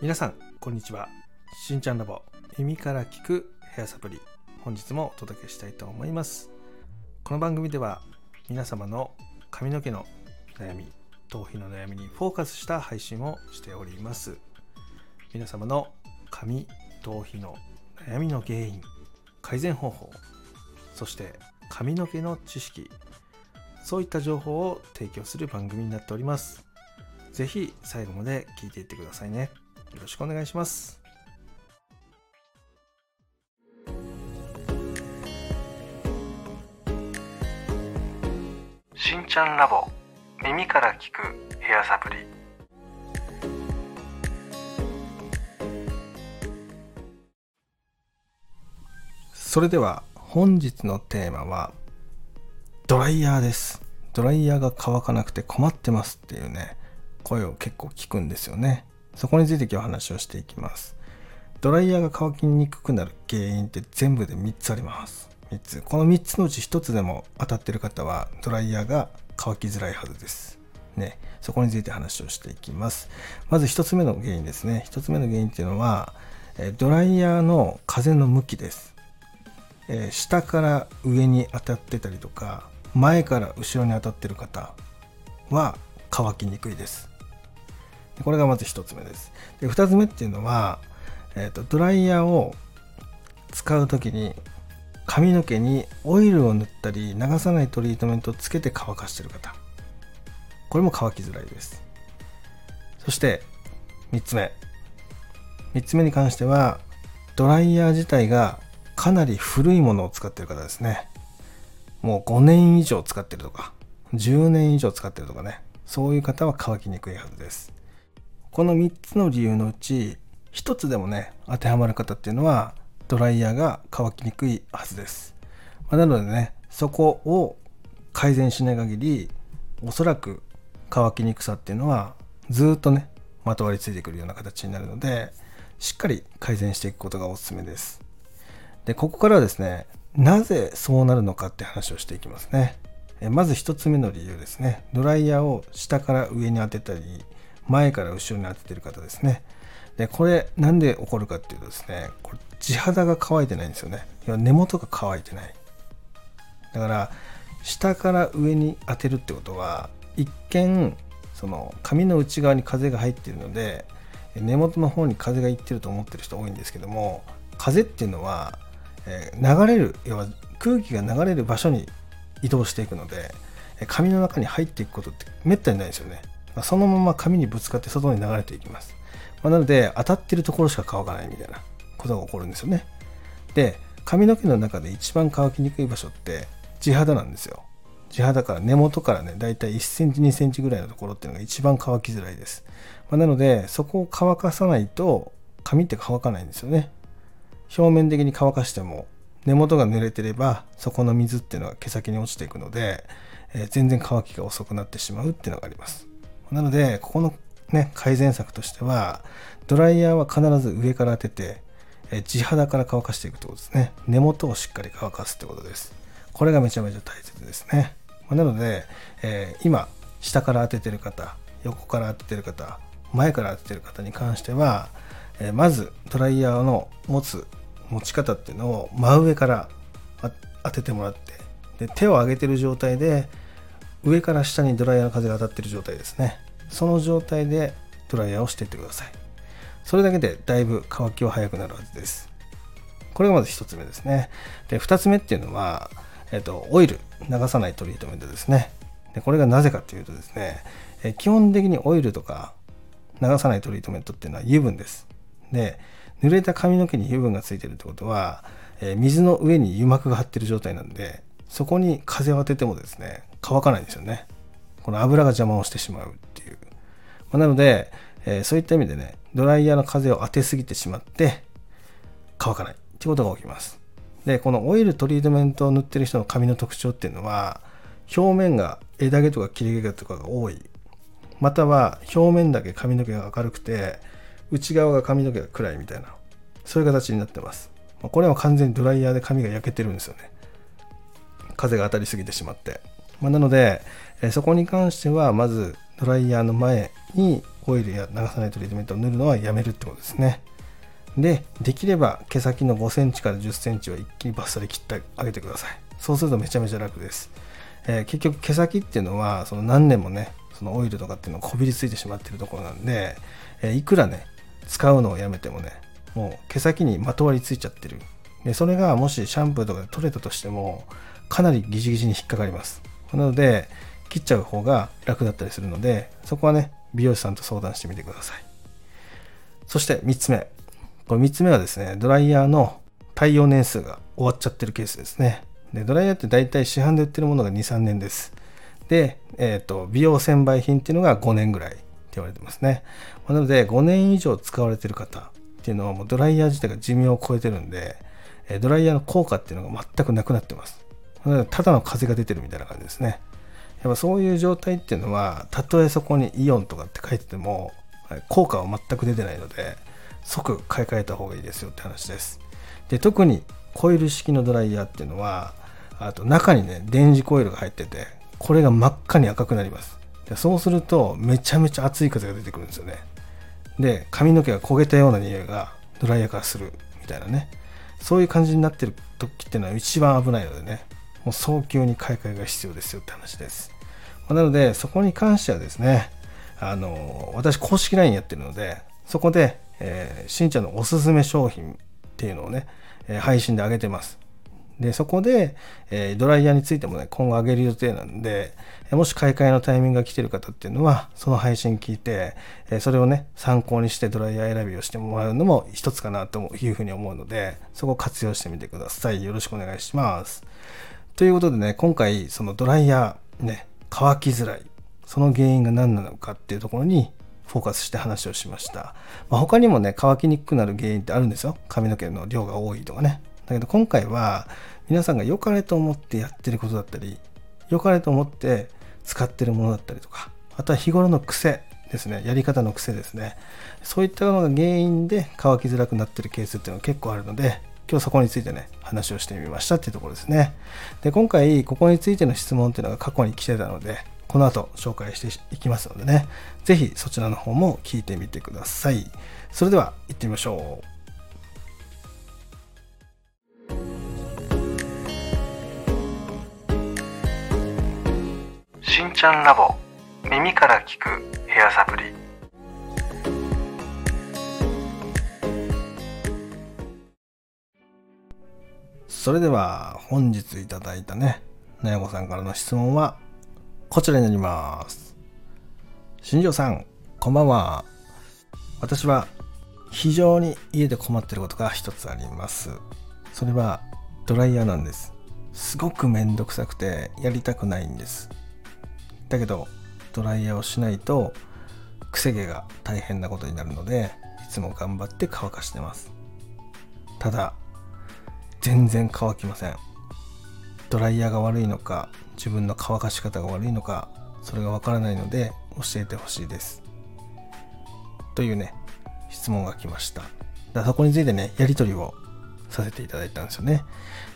皆さんこんにちは。しんちゃんラボ耳から聞くヘアサプリ本日もお届けしたいと思います。この番組では皆様の髪の毛の悩み頭皮の悩みにフォーカスした配信をしております。皆様の髪頭皮の悩みの原因改善方法そして髪の毛の知識そういった情報を提供する番組になっております。ぜひ最後まで聞いていってくださいね。よろしくお願いします。しんちゃんラボ耳から聞くヘアサプリ。それでは本日のテーマはドライヤーです。ドライヤーが乾かなくて困ってますっていうね声を結構聞くんですよね。そこについて今日話をしていきます。ドライヤーが乾きにくくなる原因って全部で3つあります。3つ。この3つのうち1つでも当たってる方はドライヤーが乾きづらいはずです。ね。そこについて話をしていきます。まず1つ目の原因ですね。1つ目の原因っていうのはドライヤーの風の向きです。下から上に当たってたりとか前から後ろに当たってる方は乾きにくいです。これがまず1つ目です。で2つ目っていうのは、えーと、ドライヤーを使う時に髪の毛にオイルを塗ったり流さないトリートメントをつけて乾かしてる方。これも乾きづらいです。そして3つ目。3つ目に関してはドライヤー自体がかなり古いものを使ってる方ですね。もう5年以上使ってるとか10年以上使ってるとかね。そういう方は乾きにくいはずです。この3つの理由のうち1つでもね当てはまる方っていうのはドライヤーが乾きにくいはずです、まあ、なのでねそこを改善しない限りおそらく乾きにくさっていうのはずっとねまとわりついてくるような形になるのでしっかり改善していくことがおすすめです。でここからはですねなぜそうなるのかって話をしていきますねまず1つ目の理由ですねドライヤーを下から上に当てたり前から後ろに当ててる方ですね。で、これなんで起こるかっていうとですね、これ地肌が乾いてないんですよね。要は根元が乾いてない。だから、下から上に当てるってことは、一見、その髪の内側に風が入っているので、根元の方に風がいってると思ってる人多いんですけども、風っていうのは、え流れる、要は空気が流れる場所に移動していくので、髪の中に入っていくことってめったにないですよね。まあそのまま紙にぶつかって外に流れていきます。まあ、なので、当たってるところしか乾かないみたいなことが起こるんですよね。で、髪の毛の中で一番乾きにくい場所って地肌なんですよ。地肌から根元からね、だいたい1センチ、2センチぐらいのところっていうのが一番乾きづらいです。まあ、なので、そこを乾かさないと髪って乾かないんですよね。表面的に乾かしても根元が濡れてればそこの水っていうのは毛先に落ちていくので、えー、全然乾きが遅くなってしまうっていうのがあります。なので、ここのね、改善策としては、ドライヤーは必ず上から当てて、え地肌から乾かしていくってことですね。根元をしっかり乾かすってことです。これがめちゃめちゃ大切ですね。まなので、えー、今、下から当ててる方、横から当ててる方、前から当ててる方に関しては、え、まずドライヤーの持つ持ち方っていうのを真上から当ててもらってで手を上げてる状態で上から下にドライヤーの風が当たってる状態ですね。その状態でドライヤーをしていってください。それだけでだいぶ乾きは早くなるはずです。これがまず1つ目ですね。で2つ目っていうのは、えっと、オイル流さないトリートメントですね。でこれがなぜかっていうとですねえ基本的にオイルとか流さないトリートメントっていうのは油分です。で濡れた髪の毛に油分がついてるってことは、え水の上に油膜が張ってる状態なんでそこに風を当ててもですね乾かないんですよね。この油が邪魔をしてしまうっていう。まあ、なので、えー、そういった意味でね、ドライヤーの風を当てすぎてしまって、乾かないってことが起きます。で、このオイルトリートメントを塗ってる人の髪の特徴っていうのは、表面が枝毛とか切れ毛とかが多い。または表面だけ髪の毛が明るくて、内側が髪の毛が暗いみたいな、そういう形になってます。これは完全にドライヤーで髪が焼けてるんですよね。風が当たりすぎてしまって。まあ、なので、そこに関してはまずドライヤーの前にオイルや流さないトリートメントを塗るのはやめるってことですね。で、できれば毛先の5センチから10センチは一気にバッサリ切ってあげてください。そうするとめちゃめちゃ楽です。えー、結局毛先っていうのはその何年もね、そのオイルとかっていうのがこびりついてしまってるところなんで、えー、いくらね、使うのをやめてもね、もう毛先にまとわりついちゃってる。で、それがもしシャンプーとかで取れたとしても、かなりギチギチに引っかかります。なので、切っちゃう方が楽だったりするので、そこはね、美容師さんと相談してみてください。そして3つ目。これ3つ目はですね、ドライヤーの耐用年数が終わっちゃってるケースですね。でドライヤーって大体市販で売ってるものが2、3年です。で、えっ、ー、と、美容専売品っていうのが5年ぐらい言われてますね。まなので、5年以上使われてる方っていうのはもうドライヤー自体が寿命を超えてるんで、ドライヤーの効果っていうのが全くなくなってます。ただの風が出てるみたいな感じですね。やっぱそういう状態っていうのは、たとえそこにイオンとかって書いてても、効果は全く出てないので、即買い替えた方がいいですよって話です。で、特にコイル式のドライヤーっていうのは、あと中にね、電磁コイルが入ってて、これが真っ赤に赤くなります。でそうすると、めちゃめちゃ熱い風が出てくるんですよね。で、髪の毛が焦げたような匂いがドライヤーからするみたいなね。そういう感じになってる時っていうのは一番危ないのでね、もう早急に買い替えが必要ですよって話です。なので、そこに関してはですね、あの、私公式 LINE やってるので、そこで、えー、しんちゃんのおすすめ商品っていうのをね、えー、配信で上げてます。で、そこで、えー、ドライヤーについてもね、今後上げる予定なんで、もし買い替えのタイミングが来てる方っていうのは、その配信聞いて、えそれをね、参考にしてドライヤー選びをしてもらうのも一つかなというふうに思うので、そこを活用してみてください。よろしくお願いします。ということでね、今回、そのドライヤー、ね、乾きづらい。その原因が何なのかっていうところにフォーカスして話をしました。まあ、他にもね、乾きにくくなる原因ってあるんですよ。髪の毛の量が多いとかね。だけど今回は皆さんが良かれと思ってやってることだったり、良かれと思って使ってるものだったりとか、あとは日頃の癖ですね、やり方の癖ですね。そういったのが原因で乾きづらくなってるケースっていうのが結構あるので、今日そこについてね、話をしてみましたっていうところですね。で、今回、ここについての質問っていうのが過去に来てたので、この後紹介していきますのでね、ぜひそちらの方も聞いてみてください。それでは行ってみましょう。しんちゃんラボ耳から聞くヘアサプリそれでは本日いただいたねなやこさんからの質問はこちらになります。新庄さん、こんばんは。私は非常に家で困ってることが一つあります。それはドライヤーなんです。すごくめんどくさくてやりたくないんです。だけどドライヤーをしないとくせ毛が大変なことになるのでいつも頑張って乾かしてます。ただ全然乾きません。ドライヤーが悪いのか自分の乾かし方が悪いのかそれがわからないので教えてほしいですというね質問が来ましただそこについてねやり取りをさせていただいたんですよね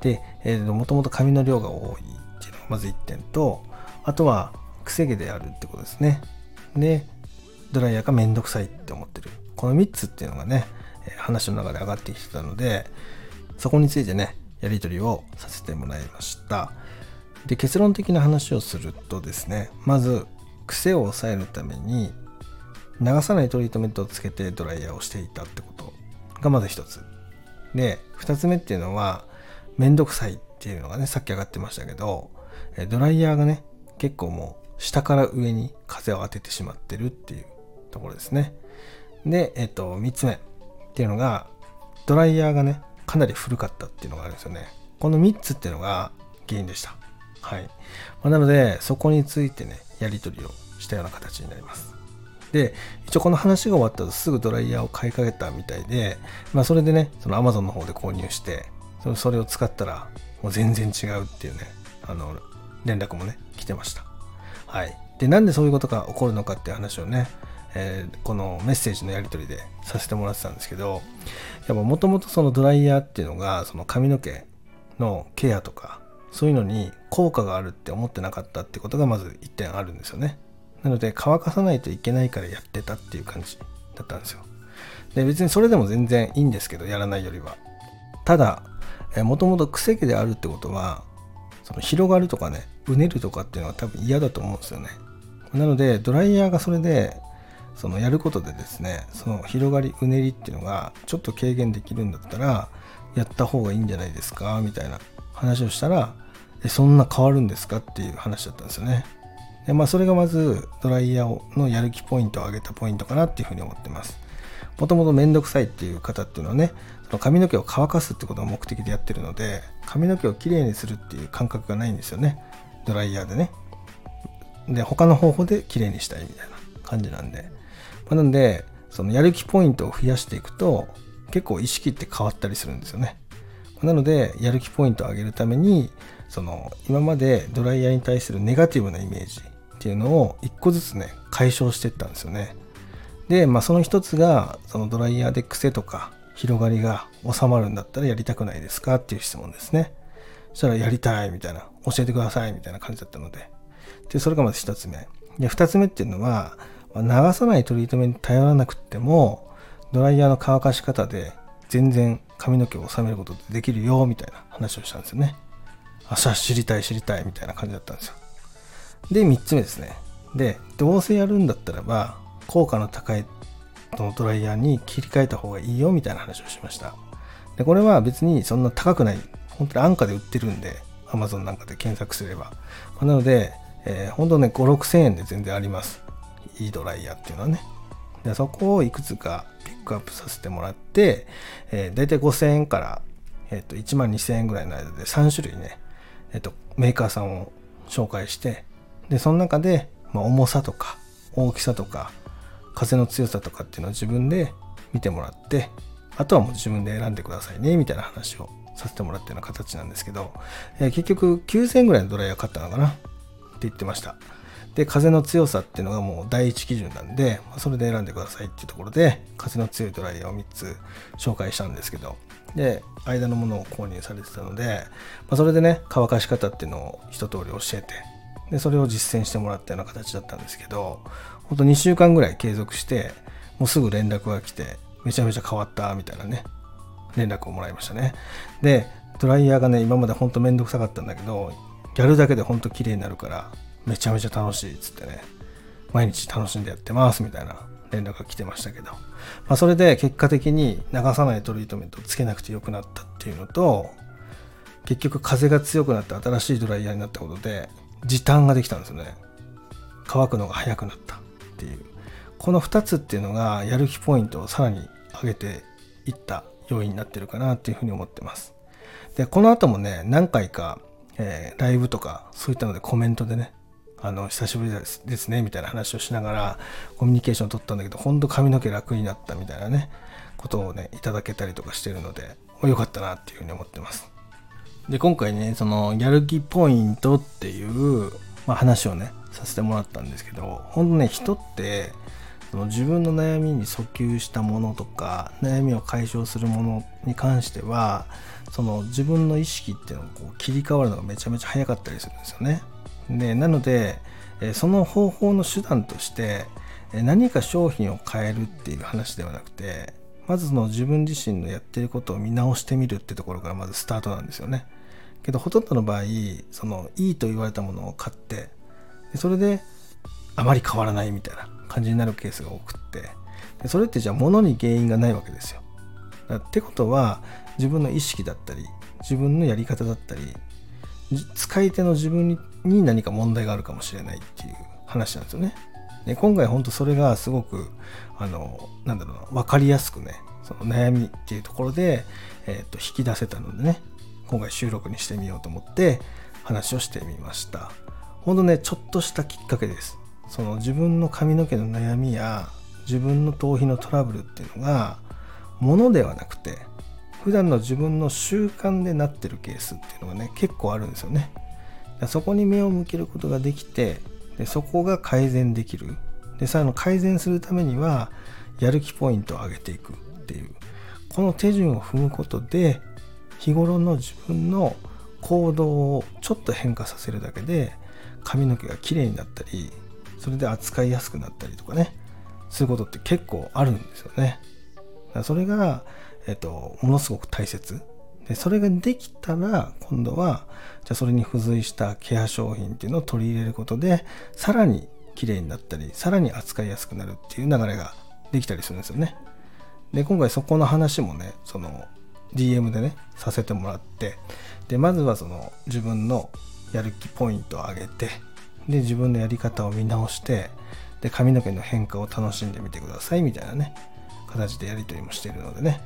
で、えー、もともと髪の量が多いっていうのがまず1点とあとはくせ毛であるってことですね。でドライヤーがめんどくさいって思ってる。この3つっていうのがね話の中で上がってきてたのでそこについてねやり取りをさせてもらいました。で結論的な話をするとですねまず癖を抑えるために流さないトリートメントをつけてドライヤーをしていたってことがまず一つ。で二つ目っていうのはめんどくさいっていうのがねさっき上がってましたけどドライヤーがね結構もう下から上に風を当ててしまってるっていうところですねでえっと3つ目っていうのがドライヤーがねかなり古かったっていうのがあるんですよねこの3つっていうのが原因でしたはい。まあ、なので、そこについてね、やり取りをしたような形になります。で、一応この話が終わったとすぐドライヤーを買いかけたみたいで、まあそれでね、その Amazon の方で購入して、それを使ったらもう全然違うっていうね、あの、連絡もね、来てました。はい。で、なんでそういうことが起こるのかっていう話をね、えー、このメッセージのやり取りでさせてもらってたんですけど、もともとそのドライヤーっていうのが、その髪の毛のケアとか、そういうのに効果があるって思ってなかったってことがまず1点あるんですよね。なので乾かさないといけないからやってたっていう感じだったんですよ。で別にそれでも全然いいんですけどやらないよりは。ただもともと癖毛であるってことはその広がるとかねうねるとかっていうのは多分嫌だと思うんですよね。なのでドライヤーがそれでそのやることでですねその広がりうねりっていうのがちょっと軽減できるんだったらやった方がいいんじゃないですかみたいな話をしたらえそんな変わるんですかっていう話だったんですよね。でまあそれがまずドライヤーのやる気ポイントを上げたポイントかなっていうふうに思ってます。もともとめんどくさいっていう方っていうのはねその髪の毛を乾かすってことが目的でやってるので髪の毛をきれいにするっていう感覚がないんですよね。ドライヤーでね。で他の方法できれいにしたいみたいな感じなんで。まあ、なんでそのやる気ポイントを増やしていくと結構意識って変わったりするんですよね。なのでやる気ポイントを上げるためにその今までドライヤーに対するネガティブなイメージっていうのを一個ずつね解消していったんですよね。で、まあ、その一つがそのドライヤーで癖とか広がりが収まるんだったらやりたくないですかっていう質問ですね。したらやりたいみたいな教えてくださいみたいな感じだったのででそれがまず一つ目で二つ目っていうのは流さないトリートメントに頼らなくてもドライヤーの乾かし方で全然髪の毛を収めることってできるよみたいな話をしたんですよね。あ、さ知りたい知りたいみたいな感じだったんですよ。で、3つ目ですね。で、どうせやるんだったらば、効果の高いのドライヤーに切り替えた方がいいよみたいな話をしました。で、これは別にそんな高くない、本当に安価で売ってるんで、Amazon なんかで検索すればま。なので、えー、本当ね、5、6000円で全然あります。いいドライヤーっていうのはね。でそこをいくつかピックアップさせてもらって、えー、大体5000円から、えー、と1万2000円ぐらいの間で3種類ね、えー、とメーカーさんを紹介してでその中で、まあ、重さとか大きさとか風の強さとかっていうのを自分で見てもらってあとはもう自分で選んでくださいねみたいな話をさせてもらったような形なんですけど、えー、結局9000円ぐらいのドライヤー買ったのかな？って言ってました。で、風の強さっていうのがもう第一基準なんで、それで選んでくださいっていうところで、風の強いドライヤーを3つ紹介したんですけど、で、間のものを購入されてたので、まあ、それでね、乾かし方っていうのを一通り教えて、で、それを実践してもらったような形だったんですけど、ほんと2週間ぐらい継続して、もうすぐ連絡が来て、めちゃめちゃ変わったみたいなね、連絡をもらいましたね。で、ドライヤーがね、今までほんとめんどくさかったんだけど、やるだけでほんと綺麗になるから、めちゃめちゃ楽しいっつってね、毎日楽しんでやってますみたいな連絡が来てましたけど、まあ、それで結果的に流さないトリートメントをつけなくてよくなったっていうのと、結局風が強くなって新しいドライヤーになったことで、時短ができたんですよね。乾くのが早くなったっていう。この2つっていうのがやる気ポイントをさらに上げていった要因になってるかなっていうふうに思ってます。で、この後もね、何回か、えー、ライブとかそういったのでコメントでね、あの、久しぶりですね、みたいな話をしながら、コミュニケーションを取ったんだけど、ほんと髪の毛楽になったみたいなね、ことをね、いただけたりとかしてるので、良かったなっていうふうに思ってます。で、今回ね、その、やる気ポイントっていう、まあ、話をね、させてもらったんですけど、ほんとね、人って、その自分の悩みに訴求したものとか悩みを解消するものに関してはその自分の意識っていうのがこう切り替わるのがめちゃめちゃ早かったりするんですよね。でなのでその方法の手段として何か商品を変えるっていう話ではなくてまずその自分自身のやってることを見直してみるってところからまずスタートなんですよね。けどほとんどの場合そのいいと言われたものを買ってそれであまり変わらないみたいな感じになるケースが多くってでそれってじゃあ物に原因がないわけですよ。ってことは自分の意識だったり自分のやり方だったり使い手の自分に何か問題があるかもしれないっていう話なんですよね。で今回本当それがすごくあのなんだろうな分かりやすくねその悩みっていうところで、えー、と引き出せたのでね今回収録にしてみようと思って話をしてみました。ほんとねちょっとしたきっかけです。その自分の髪の毛の悩みや自分の頭皮のトラブルっていうのがものではなくて普段の自分の習慣でなってるケースっていうのがね結構あるんですよね。そこに目を向けることができてでそこが改善できる。でさの改善するためにはやる気ポイントを上げていくっていうこの手順を踏むことで日頃の自分の行動をちょっと変化させるだけで髪の毛が綺麗になったりそれで扱いやすくなったりとかね。そういうことって結構あるんですよね。だからそれが、えっと、ものすごく大切。でそれができたら今度はじゃそれに付随したケア商品っていうのを取り入れることでさらに綺麗になったりさらに扱いやすくなるっていう流れができたりするんですよね。で今回そこの話もねその DM でねさせてもらってでまずはその自分のやる気ポイントを上げてで自分のやり方を見直してで髪の毛の変化を楽しんでみてくださいみたいなね形でやり取りもしているのでね。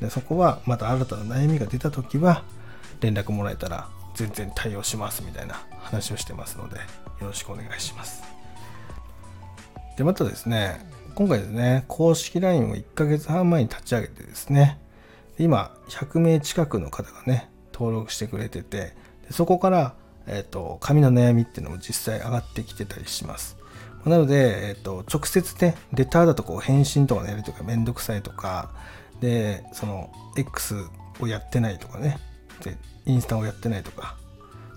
でそこはまた新たな悩みが出た時は連絡もらえたら全然対応しますみたいな話をしてますのでよろしくお願いします。でまたですね今回ですね公式 LINE を1ヶ月半前に立ち上げてですね今100名近くの方がね登録してくれててでそこからえ、ー、と、髪の悩みっていうのも実際上がってきてたりします。なので、え、ー、と、直接ね、レターだとこう返信とかのやりとかめんどくさいとか、で、その、X をやってないとかね、で、インスタをやってないとか、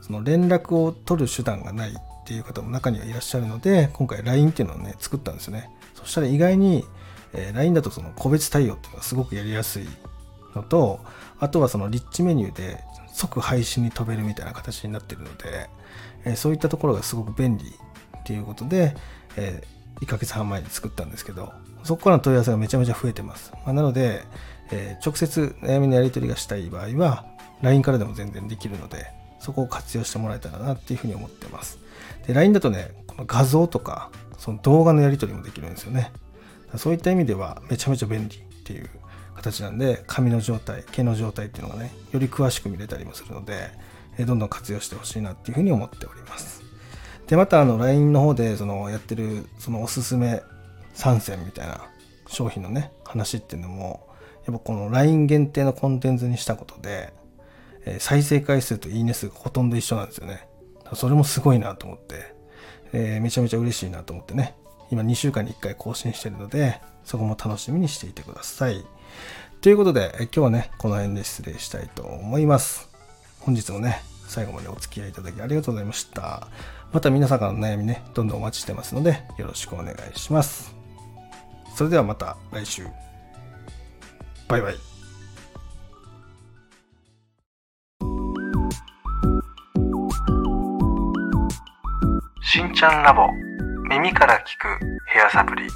その連絡を取る手段がないっていう方も中にはいらっしゃるので、今回 LINE っていうのをね、作ったんですよね。そしたら意外に、えー、LINE だとその個別対応っていうのがすごくやりやすいのと、あとはそのリッチメニューで即配信に飛べるみたいな形になってるので、えー、そういったところがすごく便利っていうことで、えー、1ヶ月半前に作ったんですけど、そこからの問い合わせがめちゃめちゃ増えてます。まあ、なので、えー、直接悩みのやり取りがしたい場合は、LINE からでも全然できるので、そこを活用してもらえたらなっていうふうに思ってます。で、LINE だとね、この画像とか、その動画のやり取りもできるんですよね。そういった意味ではめちゃめちゃ便利っていう形なんで髪の状態毛の状態っていうのがねより詳しく見れたりもするので、えどんどん活用してほしいなっていうふうに思っております。でまたあの LINE の方でそのやってるそのおすすめ参戦みたいな商品のね話っていうのもやっぱこの LINE 限定のコンテンツにしたことで、え再生回数といいね数がほとんど一緒なんですよね。それもすごいなと思って、えー、めちゃめちゃ嬉しいなと思ってね。今2週間に1回更新してるのでそこも楽しみにしていてください。ということで、今日はね、この辺で失礼したいと思います。本日もね、最後までお付き合いいただきありがとうございました。また皆さんからの悩みね、どんどんお待ちしてますので、よろしくお願いします。それではまた来週。バイバイ。しんちゃんラボ耳から聞くヘアサプリ